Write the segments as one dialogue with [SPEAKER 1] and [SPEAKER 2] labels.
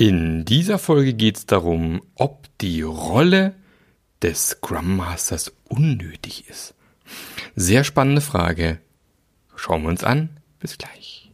[SPEAKER 1] In dieser Folge geht es darum, ob die Rolle des Scrum Masters unnötig ist. Sehr spannende Frage. Schauen wir uns an. Bis gleich.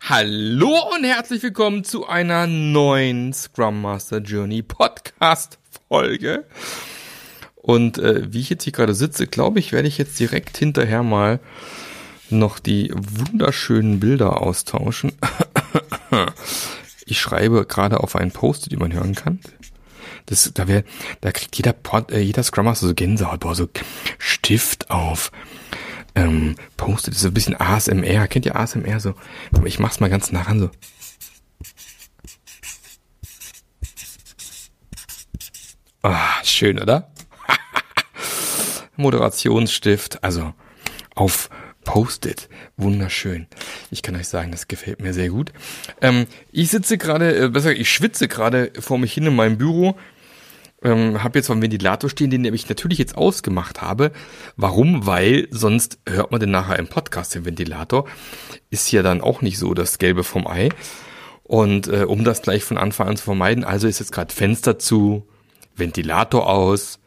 [SPEAKER 1] Hallo und herzlich willkommen zu einer neuen Scrum Master Journey Podcast Folge. Und äh, wie ich jetzt hier gerade sitze, glaube ich, werde ich jetzt direkt hinterher mal noch die wunderschönen Bilder austauschen. ich schreibe gerade auf einen Post, die man hören kann. Das, da, wär, da kriegt jeder, Pod, äh, jeder Scrum Master so Gänsehaut, boah, so Stift auf. Ähm, Postet, so ein bisschen ASMR. Kennt ihr ASMR so? Ich mach's mal ganz nah ran so. Ah, schön, oder? Moderationsstift, also auf Post-it. Wunderschön. Ich kann euch sagen, das gefällt mir sehr gut. Ähm, ich sitze gerade, äh, besser, ich schwitze gerade vor mich hin in meinem Büro. Ähm, habe jetzt einen Ventilator stehen, den ich natürlich jetzt ausgemacht habe. Warum? Weil sonst hört man den nachher im Podcast, den Ventilator. Ist ja dann auch nicht so das Gelbe vom Ei. Und äh, um das gleich von Anfang an zu vermeiden, also ist jetzt gerade Fenster zu, Ventilator aus,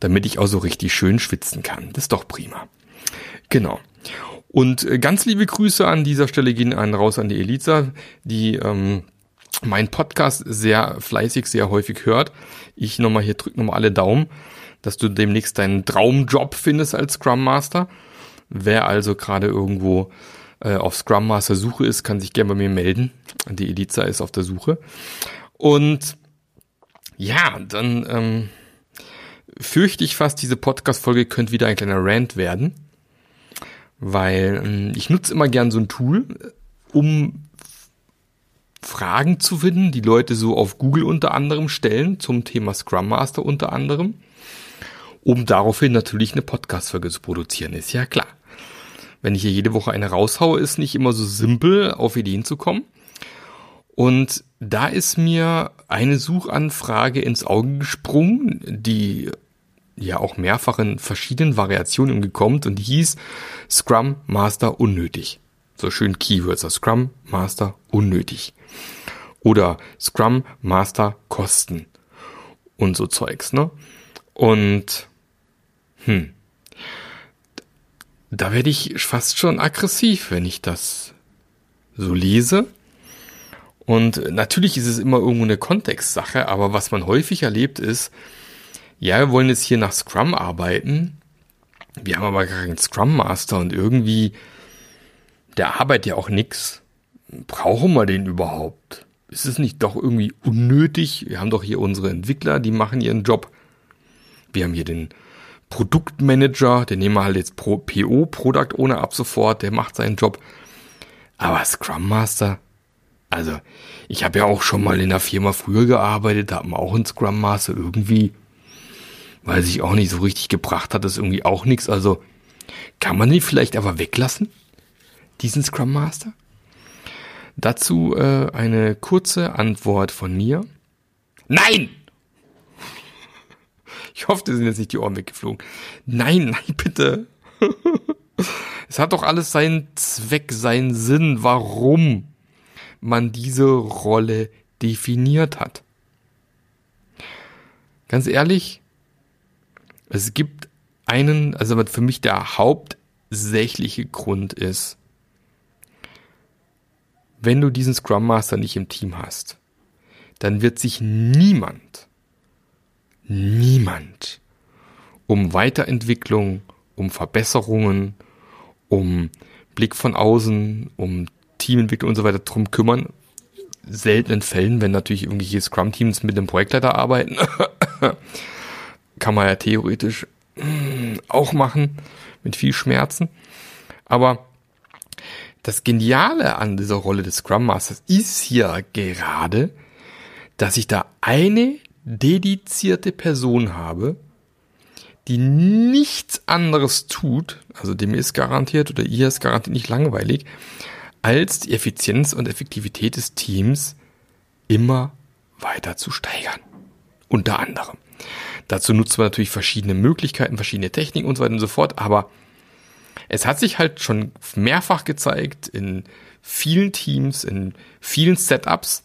[SPEAKER 1] damit ich auch so richtig schön schwitzen kann. Das ist doch prima. Genau. Und äh, ganz liebe Grüße an dieser Stelle gehen einen raus an die Elisa, die ähm, meinen Podcast sehr fleißig, sehr häufig hört. Ich nochmal hier drück nochmal alle Daumen, dass du demnächst deinen Traumjob findest als Scrum Master. Wer also gerade irgendwo äh, auf Scrum Master Suche ist, kann sich gerne bei mir melden. Die Elisa ist auf der Suche. Und ja, dann ähm, fürchte ich fast, diese Podcast-Folge könnte wieder ein kleiner Rant werden. Weil ähm, ich nutze immer gern so ein Tool, um Fragen zu finden, die Leute so auf Google unter anderem stellen, zum Thema Scrum Master unter anderem, um daraufhin natürlich eine Podcast-Folge zu produzieren, ist ja klar. Wenn ich hier jede Woche eine raushaue, ist nicht immer so simpel, auf Ideen zu kommen. Und da ist mir eine Suchanfrage ins Auge gesprungen, die ja auch mehrfach in verschiedenen Variationen gekommen und hieß Scrum Master unnötig. So schön Keywords, also Scrum Master unnötig. Oder Scrum Master Kosten. Und so Zeugs, ne? Und, hm. Da werde ich fast schon aggressiv, wenn ich das so lese. Und natürlich ist es immer irgendwo eine Kontextsache, aber was man häufig erlebt ist, ja, wir wollen jetzt hier nach Scrum arbeiten, wir haben aber gar keinen Scrum Master und irgendwie, der arbeitet ja auch nix. Brauchen wir den überhaupt? Ist es nicht doch irgendwie unnötig? Wir haben doch hier unsere Entwickler, die machen ihren Job. Wir haben hier den Produktmanager, den nehmen wir halt jetzt pro PO, Product ohne ab sofort, der macht seinen Job. Aber Scrum Master, also, ich habe ja auch schon mal in der Firma früher gearbeitet, da hat man auch einen Scrum Master irgendwie, weil sich auch nicht so richtig gebracht hat, das irgendwie auch nichts. Also, kann man den vielleicht aber weglassen? Diesen Scrum Master? Dazu äh, eine kurze Antwort von mir. Nein! Ich hoffe, dir sind jetzt nicht die Ohren weggeflogen. Nein, nein, bitte. es hat doch alles seinen Zweck, seinen Sinn. Warum? Man diese Rolle definiert hat. Ganz ehrlich, es gibt einen, also was für mich der hauptsächliche Grund ist, wenn du diesen Scrum Master nicht im Team hast, dann wird sich niemand, niemand um Weiterentwicklung, um Verbesserungen, um Blick von außen, um Teamentwicklung und so weiter drum kümmern. Seltenen Fällen, wenn natürlich irgendwelche Scrum-Teams mit einem Projektleiter arbeiten, kann man ja theoretisch mm, auch machen, mit viel Schmerzen. Aber das Geniale an dieser Rolle des Scrum Masters ist ja gerade, dass ich da eine dedizierte Person habe, die nichts anderes tut, also dem ist garantiert oder ihr ist garantiert nicht langweilig, als die Effizienz und Effektivität des Teams immer weiter zu steigern. Unter anderem. Dazu nutzt man natürlich verschiedene Möglichkeiten, verschiedene Techniken und so weiter und so fort, aber es hat sich halt schon mehrfach gezeigt in vielen Teams, in vielen Setups,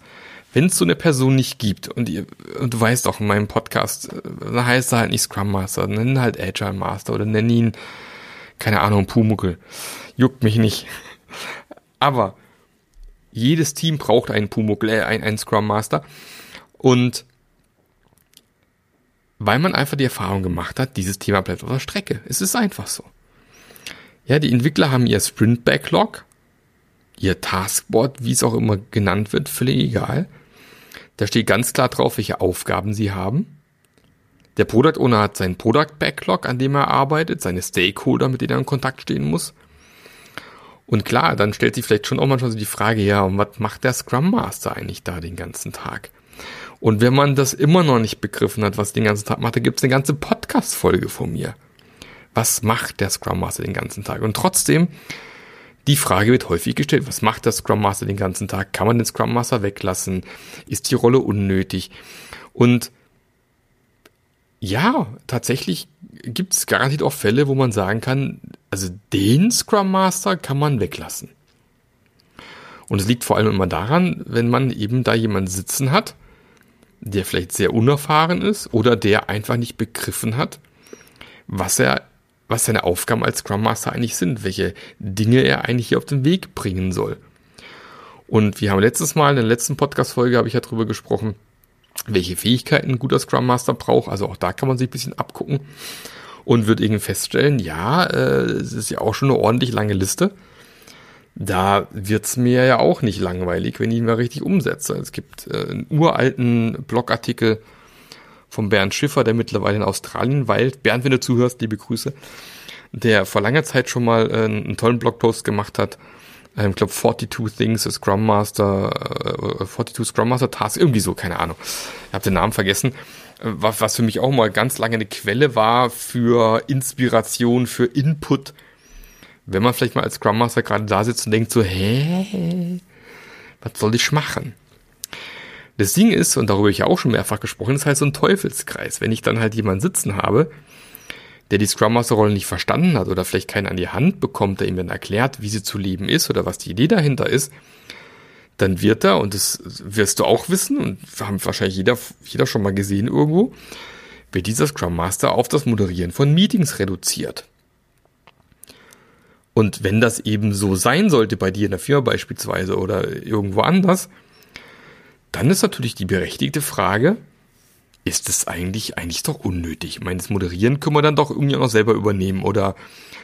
[SPEAKER 1] wenn es so eine Person nicht gibt, und, ihr, und du weißt auch in meinem Podcast, äh, da heißt er halt nicht Scrum Master, nenn halt Agile Master oder nenn ihn, keine Ahnung, Pumuckel. Juckt mich nicht. Aber jedes Team braucht einen Pumuckel, äh, einen, einen Scrum Master. Und weil man einfach die Erfahrung gemacht hat, dieses Thema bleibt auf der Strecke. Es ist einfach so. Ja, die Entwickler haben ihr Sprint Backlog, ihr Taskboard, wie es auch immer genannt wird, völlig egal. Da steht ganz klar drauf, welche Aufgaben sie haben. Der Product Owner hat seinen Product Backlog, an dem er arbeitet, seine Stakeholder, mit denen er in Kontakt stehen muss. Und klar, dann stellt sich vielleicht schon auch manchmal so die Frage, ja, und was macht der Scrum Master eigentlich da den ganzen Tag? Und wenn man das immer noch nicht begriffen hat, was den ganzen Tag macht, da gibt's eine ganze Podcast-Folge von mir. Was macht der Scrum Master den ganzen Tag? Und trotzdem die Frage wird häufig gestellt, was macht der Scrum Master den ganzen Tag? Kann man den Scrum Master weglassen? Ist die Rolle unnötig? Und ja, tatsächlich gibt es garantiert auch Fälle, wo man sagen kann, also den Scrum Master kann man weglassen. Und es liegt vor allem immer daran, wenn man eben da jemanden sitzen hat, der vielleicht sehr unerfahren ist oder der einfach nicht begriffen hat, was er was seine Aufgaben als Scrum Master eigentlich sind, welche Dinge er eigentlich hier auf den Weg bringen soll. Und wir haben letztes Mal in der letzten Podcast-Folge habe ich ja drüber gesprochen, welche Fähigkeiten ein guter Scrum Master braucht. Also auch da kann man sich ein bisschen abgucken und wird irgendwie feststellen, ja, äh, es ist ja auch schon eine ordentlich lange Liste. Da wird's mir ja auch nicht langweilig, wenn ich ihn mal richtig umsetze. Es gibt äh, einen uralten Blogartikel vom Bernd Schiffer, der mittlerweile in Australien weilt. Bernd, wenn du zuhörst, liebe Grüße. Der vor langer Zeit schon mal äh, einen tollen Blogpost gemacht hat. Ähm, ich glaube 42 Things Scrum Master, äh, 42 Scrum Master Tasks, irgendwie so, keine Ahnung. Ich habe den Namen vergessen. Was, was für mich auch mal ganz lange eine Quelle war für Inspiration, für Input. Wenn man vielleicht mal als Scrum Master gerade da sitzt und denkt so, hä, was soll ich machen? Das Ding ist, und darüber habe ich ja auch schon mehrfach gesprochen, ist halt so ein Teufelskreis. Wenn ich dann halt jemanden sitzen habe, der die Scrum Master Rolle nicht verstanden hat oder vielleicht keinen an die Hand bekommt, der ihm dann erklärt, wie sie zu leben ist oder was die Idee dahinter ist, dann wird er, und das wirst du auch wissen, und haben wahrscheinlich jeder, jeder schon mal gesehen irgendwo, wird dieser Scrum Master auf das Moderieren von Meetings reduziert. Und wenn das eben so sein sollte bei dir in der Firma beispielsweise oder irgendwo anders, dann ist natürlich die berechtigte Frage, ist es eigentlich, eigentlich doch unnötig? Ich meine, das Moderieren können wir dann doch irgendwie auch noch selber übernehmen oder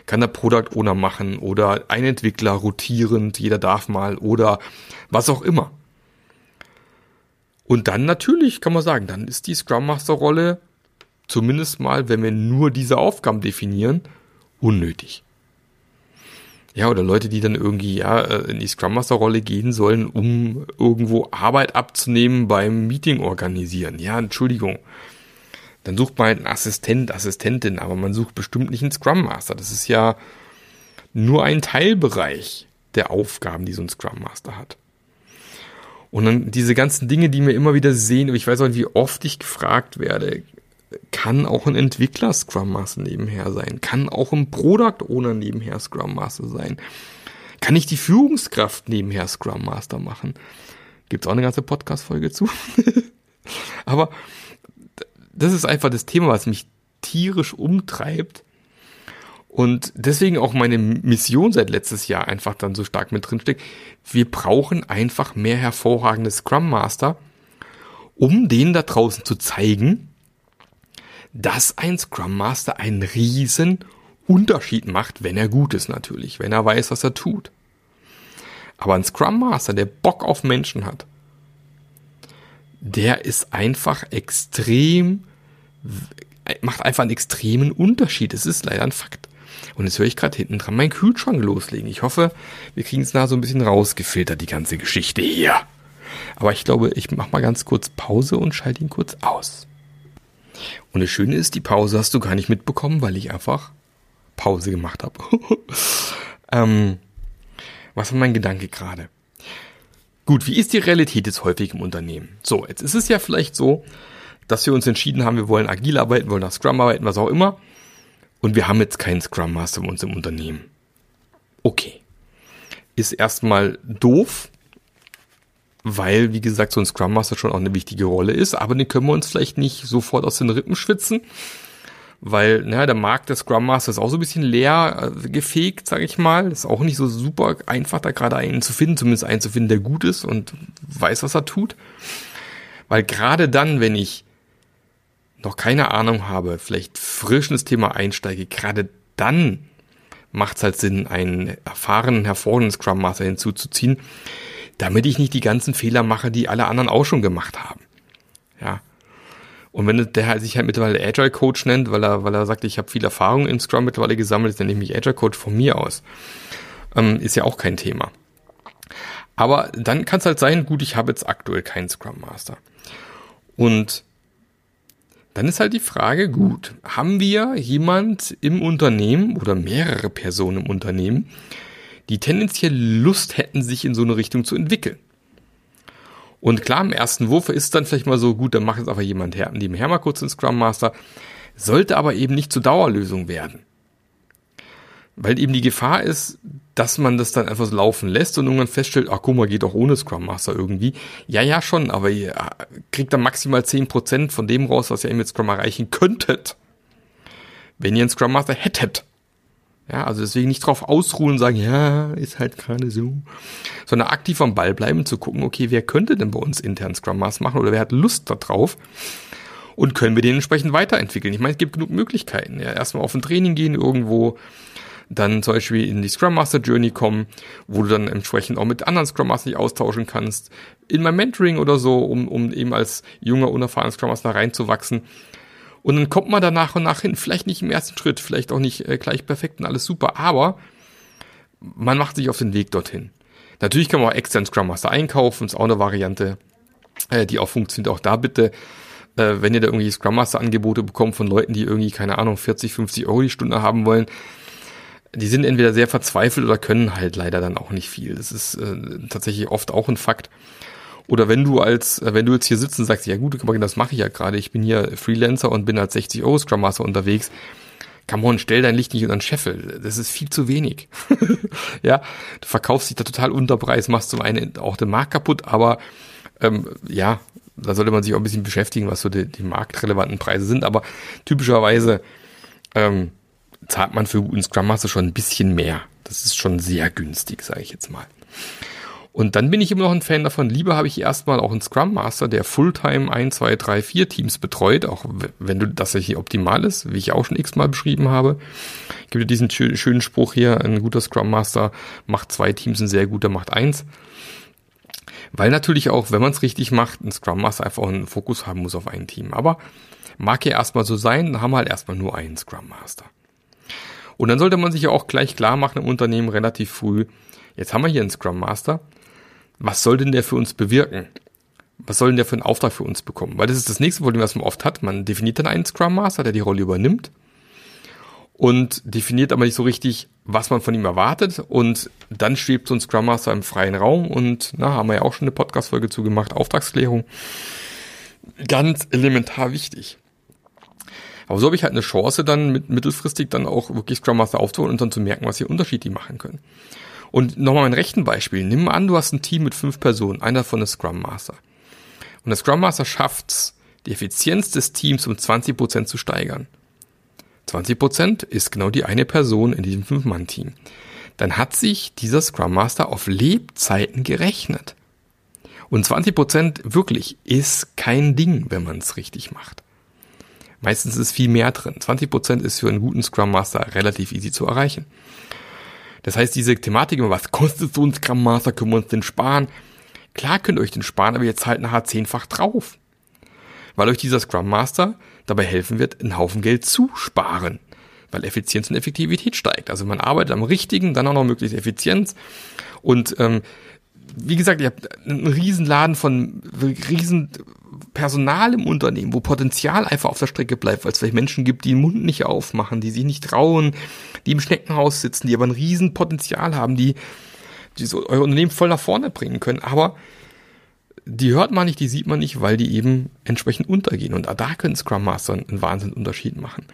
[SPEAKER 1] kann der Product Owner machen oder ein Entwickler rotierend, jeder darf mal oder was auch immer. Und dann natürlich kann man sagen, dann ist die Scrum Master Rolle zumindest mal, wenn wir nur diese Aufgaben definieren, unnötig. Ja, oder Leute, die dann irgendwie ja äh, in die Scrum Master Rolle gehen sollen, um irgendwo Arbeit abzunehmen beim Meeting organisieren. Ja, Entschuldigung. Dann sucht man halt einen Assistent, Assistentin, aber man sucht bestimmt nicht einen Scrum Master. Das ist ja nur ein Teilbereich der Aufgaben, die so ein Scrum Master hat. Und dann diese ganzen Dinge, die mir immer wieder sehen, ich weiß auch nicht, wie oft ich gefragt werde, kann auch ein Entwickler Scrum Master nebenher sein, kann auch ein Product Owner nebenher Scrum Master sein. Kann ich die Führungskraft nebenher Scrum Master machen? Gibt's auch eine ganze Podcast-Folge zu. Aber das ist einfach das Thema, was mich tierisch umtreibt. Und deswegen auch meine Mission seit letztes Jahr einfach dann so stark mit drinsteckt. Wir brauchen einfach mehr hervorragende Scrum Master, um denen da draußen zu zeigen, dass ein Scrum Master einen riesen Unterschied macht, wenn er gut ist natürlich, wenn er weiß, was er tut. Aber ein Scrum Master, der Bock auf Menschen hat, der ist einfach extrem, macht einfach einen extremen Unterschied. Es ist leider ein Fakt. Und jetzt höre ich gerade hinten dran meinen Kühlschrank loslegen. Ich hoffe, wir kriegen es da so ein bisschen rausgefiltert, die ganze Geschichte hier. Aber ich glaube, ich mache mal ganz kurz Pause und schalte ihn kurz aus. Und das Schöne ist, die Pause hast du gar nicht mitbekommen, weil ich einfach Pause gemacht habe. ähm, was war mein Gedanke gerade? Gut, wie ist die Realität jetzt häufig im Unternehmen? So, jetzt ist es ja vielleicht so, dass wir uns entschieden haben, wir wollen agil arbeiten, wollen nach Scrum arbeiten, was auch immer. Und wir haben jetzt keinen Scrum Master bei uns im Unternehmen. Okay. Ist erstmal doof, weil, wie gesagt, so ein Scrum Master schon auch eine wichtige Rolle ist, aber den können wir uns vielleicht nicht sofort aus den Rippen schwitzen, weil na, der Markt des Scrum Master ist auch so ein bisschen leer äh, gefegt, sage ich mal. Ist auch nicht so super einfach, da gerade einen zu finden, zumindest einen zu finden, der gut ist und weiß, was er tut. Weil gerade dann, wenn ich noch keine Ahnung habe, vielleicht frisch ins Thema einsteige, gerade dann macht es halt Sinn, einen erfahrenen, hervorragenden Scrum Master hinzuzuziehen, damit ich nicht die ganzen Fehler mache, die alle anderen auch schon gemacht haben. Ja. Und wenn der sich halt mittlerweile Agile Coach nennt, weil er, weil er sagt, ich habe viel Erfahrung in Scrum mittlerweile gesammelt, dann nehme ich Agile Coach von mir aus. Ähm, ist ja auch kein Thema. Aber dann kann es halt sein, gut, ich habe jetzt aktuell keinen Scrum Master. Und dann ist halt die Frage, gut, haben wir jemand im Unternehmen oder mehrere Personen im Unternehmen, die tendenziell Lust hätten, sich in so eine Richtung zu entwickeln? Und klar, im ersten Wurf ist dann vielleicht mal so, gut, dann macht jetzt einfach jemand her, nebenher mal kurz den Scrum Master, sollte aber eben nicht zur Dauerlösung werden. Weil eben die Gefahr ist, dass man das dann einfach so laufen lässt und irgendwann feststellt, ach guck mal, geht auch ohne Scrum Master irgendwie. Ja, ja, schon, aber ihr kriegt dann maximal zehn Prozent von dem raus, was ihr mit Scrum erreichen könntet. Wenn ihr einen Scrum Master hättet. Ja, also deswegen nicht drauf ausruhen und sagen, ja, ist halt gerade so. Sondern aktiv am Ball bleiben, zu gucken, okay, wer könnte denn bei uns intern Scrum Master machen oder wer hat Lust darauf? Und können wir den entsprechend weiterentwickeln? Ich meine, es gibt genug Möglichkeiten. Ja, erstmal auf ein Training gehen irgendwo, dann zum Beispiel in die Scrum Master Journey kommen, wo du dann entsprechend auch mit anderen Scrum Master dich austauschen kannst, in mein Mentoring oder so, um, um eben als junger, unerfahrener Scrum Master reinzuwachsen. Und dann kommt man da nach und nach hin. Vielleicht nicht im ersten Schritt, vielleicht auch nicht äh, gleich perfekt und alles super, aber man macht sich auf den Weg dorthin. Natürlich kann man auch extern Scrum Master einkaufen, ist auch eine Variante, äh, die auch funktioniert. Auch da bitte, äh, wenn ihr da irgendwie Scrum Master Angebote bekommt von Leuten, die irgendwie, keine Ahnung, 40, 50 Euro die Stunde haben wollen, die sind entweder sehr verzweifelt oder können halt leider dann auch nicht viel. Das ist äh, tatsächlich oft auch ein Fakt. Oder wenn du als, äh, wenn du jetzt hier sitzt und sagst, ja gut, das mache ich ja gerade, ich bin hier Freelancer und bin als 60 Euro Scrum Master unterwegs, come on, stell dein Licht nicht unter den Scheffel. Das ist viel zu wenig. ja, du verkaufst dich da total unter Preis, machst zum einen auch den Markt kaputt, aber ähm, ja, da sollte man sich auch ein bisschen beschäftigen, was so die, die marktrelevanten Preise sind. Aber typischerweise ähm, zahlt man für guten Scrum Master schon ein bisschen mehr. Das ist schon sehr günstig, sage ich jetzt mal. Und dann bin ich immer noch ein Fan davon. Lieber habe ich erstmal auch einen Scrum Master, der Fulltime 1, 2, 3, 4 Teams betreut, auch wenn du das hier optimal ist, wie ich auch schon x-mal beschrieben habe. Gibt ja diesen schönen Spruch hier, ein guter Scrum Master macht zwei Teams, ein sehr guter macht eins. Weil natürlich auch, wenn man es richtig macht, ein Scrum Master einfach einen Fokus haben muss auf ein Team. Aber mag ja erstmal so sein, dann haben wir halt erstmal nur einen Scrum Master. Und dann sollte man sich ja auch gleich klar machen im Unternehmen relativ früh, jetzt haben wir hier einen Scrum Master, was soll denn der für uns bewirken? Was soll denn der für einen Auftrag für uns bekommen? Weil das ist das nächste Problem, was man oft hat. Man definiert dann einen Scrum Master, der die Rolle übernimmt und definiert aber nicht so richtig, was man von ihm erwartet. Und dann schwebt so ein Scrum Master im freien Raum und na, haben wir ja auch schon eine Podcast-Folge zu gemacht, Auftragsklärung. Ganz elementar wichtig. Aber so habe ich halt eine Chance, dann mit, mittelfristig dann auch wirklich Scrum Master aufzuholen und dann zu merken, was hier Unterschied die machen können. Und nochmal ein rechten Beispiel. Nimm an, du hast ein Team mit fünf Personen, einer von der Scrum Master. Und der Scrum Master schafft die Effizienz des Teams um 20 Prozent zu steigern. 20 Prozent ist genau die eine Person in diesem Fünf-Mann-Team. Dann hat sich dieser Scrum Master auf Lebzeiten gerechnet. Und 20 Prozent wirklich ist kein Ding, wenn man es richtig macht. Meistens ist viel mehr drin. 20% ist für einen guten Scrum Master relativ easy zu erreichen. Das heißt, diese Thematik immer, was kostet so ein Scrum Master, können wir uns den sparen? Klar könnt ihr euch den sparen, aber ihr zahlt nachher zehnfach drauf. Weil euch dieser Scrum Master dabei helfen wird, einen Haufen Geld zu sparen. Weil Effizienz und Effektivität steigt. Also man arbeitet am richtigen, dann auch noch möglichst Effizienz. Und ähm, wie gesagt, ihr habt einen riesen Laden von riesen Personal im Unternehmen, wo Potenzial einfach auf der Strecke bleibt, weil es vielleicht Menschen gibt, die den Mund nicht aufmachen, die sich nicht trauen, die im Schneckenhaus sitzen, die aber ein riesen Potenzial haben, die, die so euer Unternehmen voll nach vorne bringen können. Aber die hört man nicht, die sieht man nicht, weil die eben entsprechend untergehen. Und da können Scrum Master einen Wahnsinnsunterschied machen.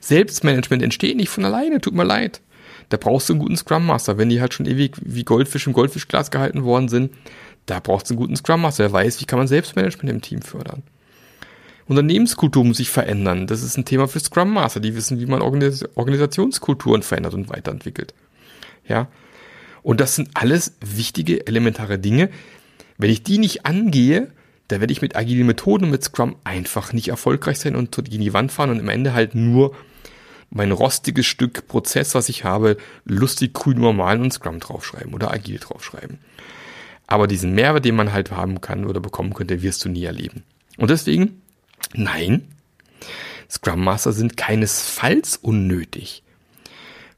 [SPEAKER 1] Selbstmanagement entsteht nicht von alleine, tut mir leid. Da brauchst du einen guten Scrum Master. Wenn die halt schon ewig wie Goldfisch im Goldfischglas gehalten worden sind, da brauchst du einen guten Scrum Master, der weiß, wie kann man Selbstmanagement im Team fördern. Unternehmenskultur muss sich verändern. Das ist ein Thema für Scrum Master. Die wissen, wie man Organis Organisationskulturen verändert und weiterentwickelt. Ja. Und das sind alles wichtige, elementare Dinge. Wenn ich die nicht angehe, da werde ich mit agilen Methoden und mit Scrum einfach nicht erfolgreich sein und gegen die Wand fahren und am Ende halt nur mein rostiges Stück Prozess, was ich habe, lustig grün normal und Scrum draufschreiben oder agil draufschreiben. Aber diesen Mehrwert, den man halt haben kann oder bekommen könnte, wirst du nie erleben. Und deswegen Nein, Scrum Master sind keinesfalls unnötig.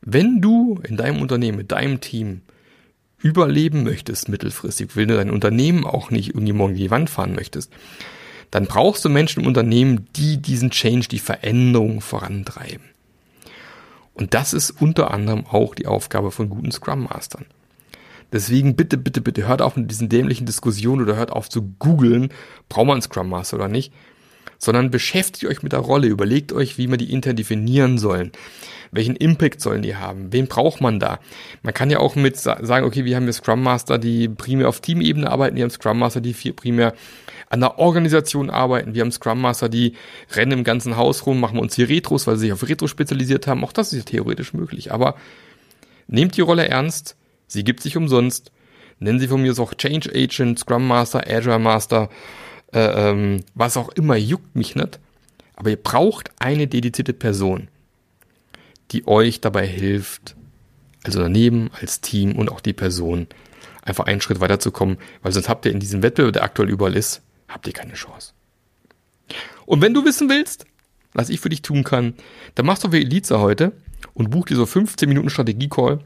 [SPEAKER 1] Wenn du in deinem Unternehmen, mit deinem Team überleben möchtest mittelfristig, will du dein Unternehmen auch nicht irgendwie morgen die Wand fahren möchtest, dann brauchst du Menschen im Unternehmen, die diesen Change, die Veränderung vorantreiben. Und das ist unter anderem auch die Aufgabe von guten Scrum Mastern. Deswegen bitte, bitte, bitte hört auf mit diesen dämlichen Diskussionen oder hört auf zu googeln, braucht man einen Scrum Master oder nicht, sondern beschäftigt euch mit der Rolle, überlegt euch, wie man die intern definieren sollen. Welchen Impact sollen die haben? Wen braucht man da? Man kann ja auch mit sagen, okay, wir haben hier Scrum Master, die primär auf Teamebene arbeiten, wir haben Scrum Master, die primär an der Organisation arbeiten, wir haben Scrum Master, die rennen im ganzen Haus rum, machen uns hier Retros, weil sie sich auf Retro spezialisiert haben. Auch das ist ja theoretisch möglich. Aber nehmt die Rolle ernst, sie gibt sich umsonst. Nennen Sie von mir auch Change Agent, Scrum Master, Agile Master, äh, ähm, was auch immer, juckt mich nicht. Aber ihr braucht eine dedizierte Person, die euch dabei hilft, als Unternehmen, als Team und auch die Person, einfach einen Schritt weiterzukommen, weil sonst habt ihr in diesem Wettbewerb, der aktuell überall ist, habt ihr keine Chance. Und wenn du wissen willst, was ich für dich tun kann, dann machst du wie Eliza heute und buch dir so 15 Minuten Strategie-Call.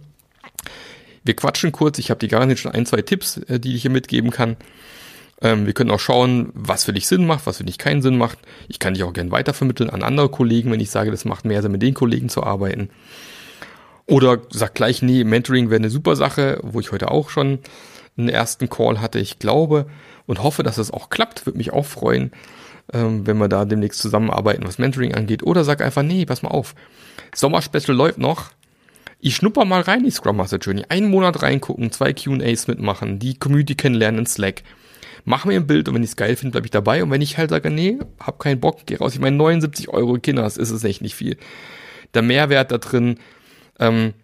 [SPEAKER 1] Wir quatschen kurz, ich habe dir garantiert schon ein, zwei Tipps, äh, die ich hier mitgeben kann. Ähm, wir können auch schauen, was für dich Sinn macht, was für dich keinen Sinn macht. Ich kann dich auch gerne weitervermitteln an andere Kollegen, wenn ich sage, das macht mehr Sinn, mit den Kollegen zu arbeiten. Oder sag gleich, nee, Mentoring wäre eine super Sache, wo ich heute auch schon einen ersten Call hatte. Ich glaube und hoffe, dass es auch klappt. Würde mich auch freuen, ähm, wenn wir da demnächst zusammenarbeiten, was Mentoring angeht. Oder sag einfach, nee, pass mal auf. Sommerspecial läuft noch. Ich schnupper mal rein in die Scrum Master Journey. Einen Monat reingucken, zwei Q&As mitmachen, die Community kennenlernen in Slack mach mir ein Bild und wenn ich es geil finde, bleibe ich dabei. Und wenn ich halt sage, nee, hab keinen Bock, geh raus. Ich meine, 79 Euro Kinders ist es echt nicht viel. Der Mehrwert da drin, ähm,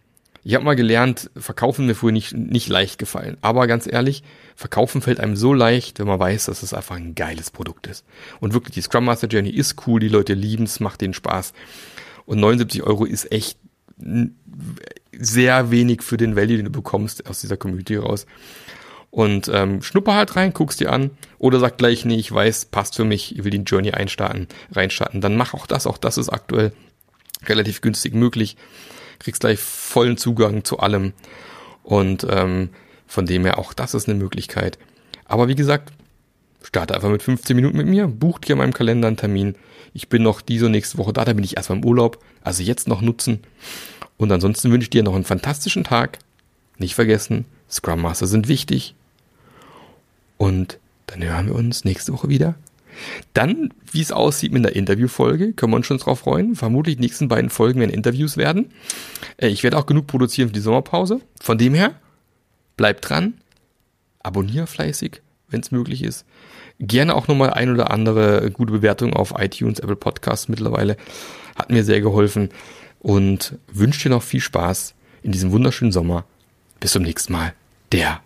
[SPEAKER 1] ich habe mal gelernt, verkaufen mir früher nicht, nicht leicht gefallen. Aber ganz ehrlich, verkaufen fällt einem so leicht, wenn man weiß, dass es einfach ein geiles Produkt ist. Und wirklich, die Scrum Master Journey ist cool, die Leute lieben es, macht denen Spaß. Und 79 Euro ist echt sehr wenig für den Value, den du bekommst aus dieser Community raus. Und ähm, schnupper halt rein, guckst dir an oder sag gleich, nee, ich weiß, passt für mich, ich will die Journey einstarten, reinstarten. Dann mach auch das, auch das ist aktuell relativ günstig möglich. Kriegst gleich vollen Zugang zu allem. Und ähm, von dem her auch das ist eine Möglichkeit. Aber wie gesagt, starte einfach mit 15 Minuten mit mir, bucht hier in meinem Kalender einen Termin. Ich bin noch diese nächste Woche da, da bin ich erstmal im Urlaub. Also jetzt noch nutzen. Und ansonsten wünsche ich dir noch einen fantastischen Tag. Nicht vergessen, Scrum Master sind wichtig. Und dann hören wir uns nächste Woche wieder. Dann, wie es aussieht mit der Interviewfolge, können wir uns schon drauf freuen. Vermutlich die nächsten beiden Folgen werden Interviews werden. Äh, ich werde auch genug produzieren für die Sommerpause. Von dem her, bleibt dran, abonniere fleißig, wenn es möglich ist. Gerne auch nochmal ein oder andere gute Bewertung auf iTunes, Apple Podcasts mittlerweile. Hat mir sehr geholfen und wünsche dir noch viel Spaß in diesem wunderschönen Sommer. Bis zum nächsten Mal. Der.